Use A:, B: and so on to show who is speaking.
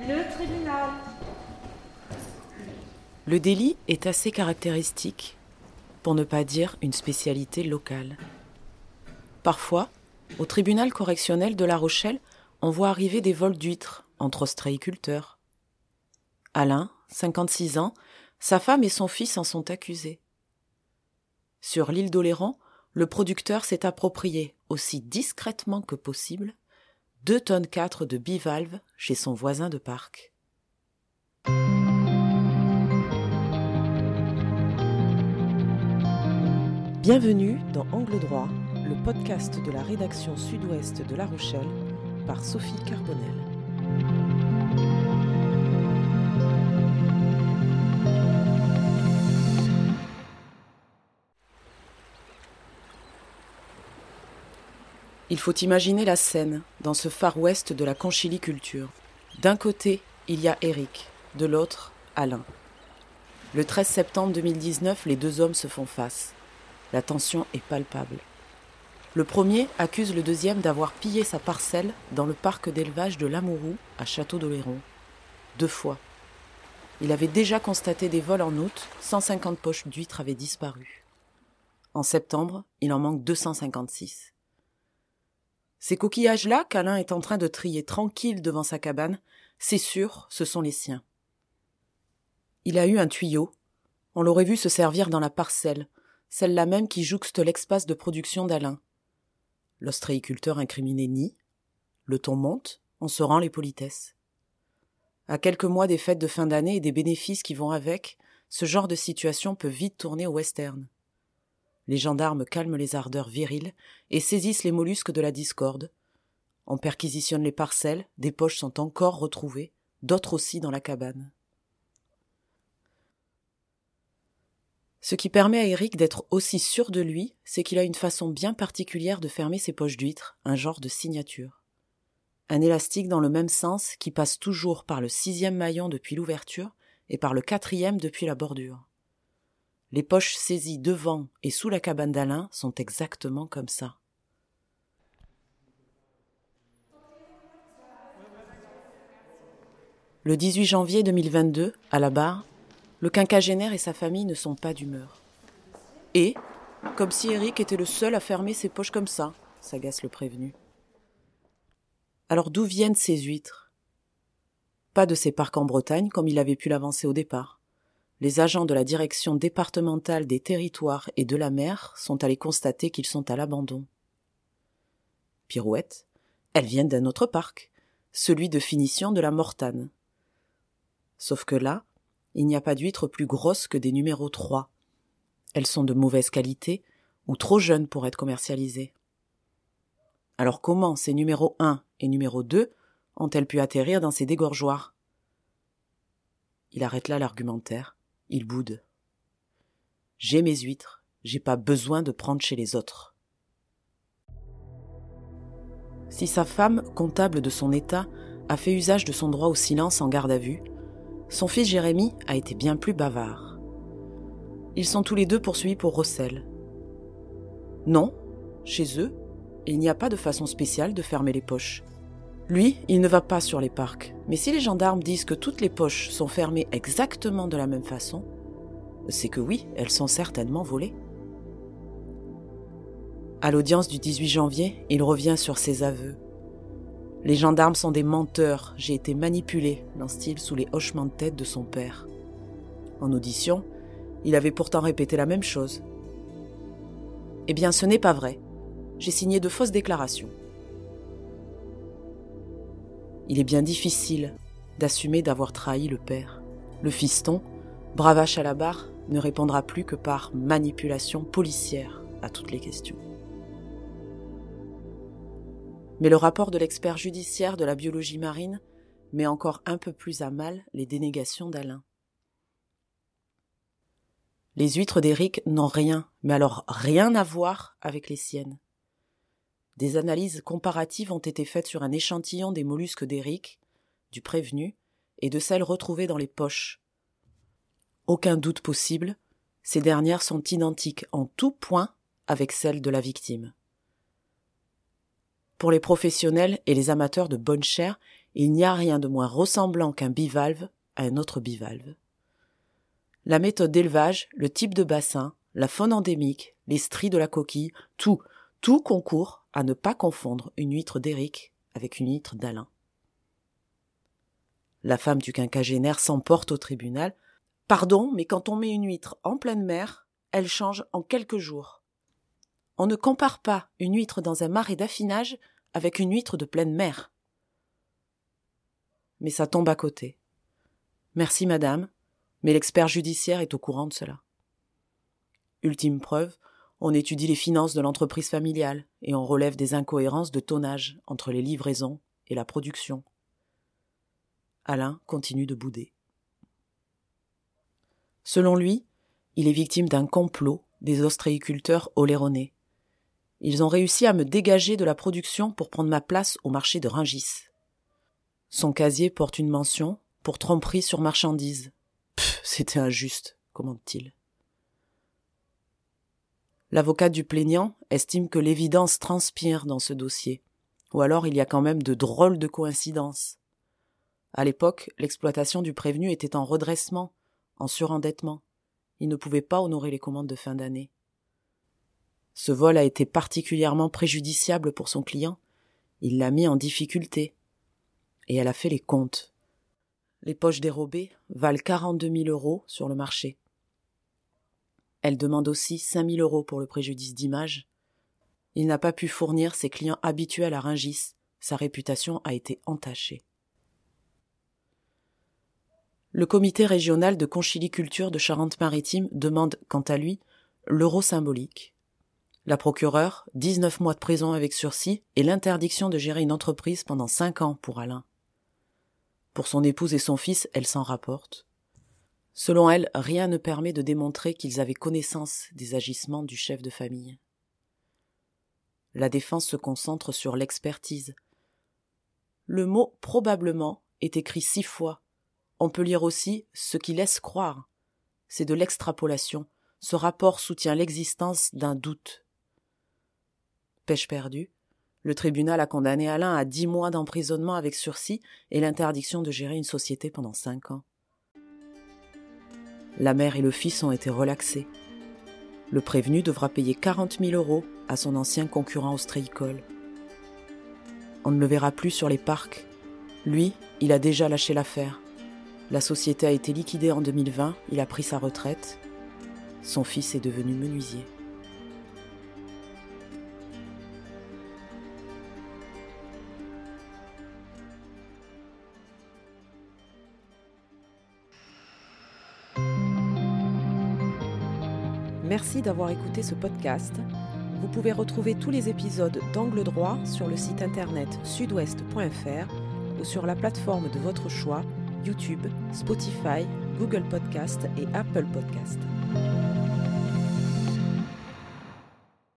A: Le tribunal.
B: Le délit est assez caractéristique, pour ne pas dire une spécialité locale. Parfois, au tribunal correctionnel de La Rochelle, on voit arriver des vols d'huîtres entre ostréiculteurs. Alain, 56 ans, sa femme et son fils en sont accusés. Sur l'île d'Oléron, le producteur s'est approprié, aussi discrètement que possible, deux tonnes 4 de bivalves chez son voisin de parc. Bienvenue dans Angle droit, le podcast de la rédaction sud-ouest de La Rochelle par Sophie Carbonel. Il faut imaginer la scène dans ce Far West de la conchiliculture. D'un côté, il y a Eric, de l'autre, Alain. Le 13 septembre 2019, les deux hommes se font face. La tension est palpable. Le premier accuse le deuxième d'avoir pillé sa parcelle dans le parc d'élevage de Lamourou à Château d'Oléron. Deux fois. Il avait déjà constaté des vols en août, 150 poches d'huîtres avaient disparu. En septembre, il en manque 256. Ces coquillages-là qu'Alain est en train de trier tranquille devant sa cabane, c'est sûr, ce sont les siens. Il a eu un tuyau. On l'aurait vu se servir dans la parcelle, celle-là même qui jouxte l'espace de production d'Alain. L'ostréiculteur incriminé nie. Le ton monte, on se rend les politesses. À quelques mois des fêtes de fin d'année et des bénéfices qui vont avec, ce genre de situation peut vite tourner au western. Les gendarmes calment les ardeurs viriles et saisissent les mollusques de la discorde. On perquisitionne les parcelles, des poches sont encore retrouvées, d'autres aussi dans la cabane. Ce qui permet à Eric d'être aussi sûr de lui, c'est qu'il a une façon bien particulière de fermer ses poches d'huîtres, un genre de signature. Un élastique dans le même sens qui passe toujours par le sixième maillon depuis l'ouverture et par le quatrième depuis la bordure. Les poches saisies devant et sous la cabane d'Alain sont exactement comme ça. Le 18 janvier 2022, à la barre, le quinquagénaire et sa famille ne sont pas d'humeur. Et, comme si Eric était le seul à fermer ses poches comme ça, s'agace le prévenu. Alors d'où viennent ces huîtres? Pas de ces parcs en Bretagne comme il avait pu l'avancer au départ les agents de la direction départementale des territoires et de la mer sont allés constater qu'ils sont à l'abandon. Pirouette, elles viennent d'un autre parc, celui de finition de la Mortane. Sauf que là, il n'y a pas d'huîtres plus grosses que des numéros 3. Elles sont de mauvaise qualité ou trop jeunes pour être commercialisées. Alors comment ces numéros 1 et numéro 2 ont-elles pu atterrir dans ces dégorgeoirs Il arrête là l'argumentaire il boude. J'ai mes huîtres, j'ai pas besoin de prendre chez les autres. Si sa femme, comptable de son état, a fait usage de son droit au silence en garde à vue, son fils Jérémy a été bien plus bavard. Ils sont tous les deux poursuivis pour recel. Non, chez eux, il n'y a pas de façon spéciale de fermer les poches. Lui, il ne va pas sur les parcs. Mais si les gendarmes disent que toutes les poches sont fermées exactement de la même façon, c'est que oui, elles sont certainement volées. À l'audience du 18 janvier, il revient sur ses aveux. Les gendarmes sont des menteurs, j'ai été manipulé, lance-t-il sous les hochements de tête de son père. En audition, il avait pourtant répété la même chose. Eh bien, ce n'est pas vrai. J'ai signé de fausses déclarations. Il est bien difficile d'assumer d'avoir trahi le père. Le fiston, bravache à la barre, ne répondra plus que par manipulation policière à toutes les questions. Mais le rapport de l'expert judiciaire de la biologie marine met encore un peu plus à mal les dénégations d'Alain. Les huîtres d'Éric n'ont rien, mais alors rien à voir avec les siennes. Des analyses comparatives ont été faites sur un échantillon des mollusques d'Eric, du prévenu, et de celles retrouvées dans les poches. Aucun doute possible, ces dernières sont identiques en tout point avec celles de la victime. Pour les professionnels et les amateurs de bonne chair, il n'y a rien de moins ressemblant qu'un bivalve à un autre bivalve. La méthode d'élevage, le type de bassin, la faune endémique, les stries de la coquille, tout, tout concourt à ne pas confondre une huître d'Éric avec une huître d'Alain. La femme du quinquagénaire s'emporte au tribunal. Pardon, mais quand on met une huître en pleine mer, elle change en quelques jours. On ne compare pas une huître dans un marais d'affinage avec une huître de pleine mer. Mais ça tombe à côté. Merci, madame, mais l'expert judiciaire est au courant de cela. Ultime preuve, on étudie les finances de l'entreprise familiale et on relève des incohérences de tonnage entre les livraisons et la production. Alain continue de bouder. Selon lui, il est victime d'un complot des ostréiculteurs oléronais. Ils ont réussi à me dégager de la production pour prendre ma place au marché de Ringis. Son casier porte une mention pour tromperie sur marchandise. C'était injuste, commente-t-il. L'avocat du plaignant estime que l'évidence transpire dans ce dossier, ou alors il y a quand même de drôles de coïncidences. À l'époque, l'exploitation du prévenu était en redressement, en surendettement. Il ne pouvait pas honorer les commandes de fin d'année. Ce vol a été particulièrement préjudiciable pour son client. Il l'a mis en difficulté. Et elle a fait les comptes. Les poches dérobées valent quarante-deux mille euros sur le marché. Elle demande aussi 5000 euros pour le préjudice d'image. Il n'a pas pu fournir ses clients habituels à Ringis. Sa réputation a été entachée. Le comité régional de conchiliculture de Charente-Maritime demande, quant à lui, l'euro symbolique. La procureure, 19 mois de prison avec sursis et l'interdiction de gérer une entreprise pendant 5 ans pour Alain. Pour son épouse et son fils, elle s'en rapporte. Selon elle, rien ne permet de démontrer qu'ils avaient connaissance des agissements du chef de famille. La défense se concentre sur l'expertise. Le mot probablement est écrit six fois. On peut lire aussi ce qui laisse croire. C'est de l'extrapolation. Ce rapport soutient l'existence d'un doute. Pêche perdue. Le tribunal a condamné Alain à dix mois d'emprisonnement avec sursis et l'interdiction de gérer une société pendant cinq ans. La mère et le fils ont été relaxés. Le prévenu devra payer 40 000 euros à son ancien concurrent ostréicole. On ne le verra plus sur les parcs. Lui, il a déjà lâché l'affaire. La société a été liquidée en 2020, il a pris sa retraite. Son fils est devenu menuisier. Merci d'avoir écouté ce podcast. Vous pouvez retrouver tous les épisodes d'Angle droit sur le site internet sudouest.fr ou sur la plateforme de votre choix, YouTube, Spotify, Google Podcast et Apple Podcast.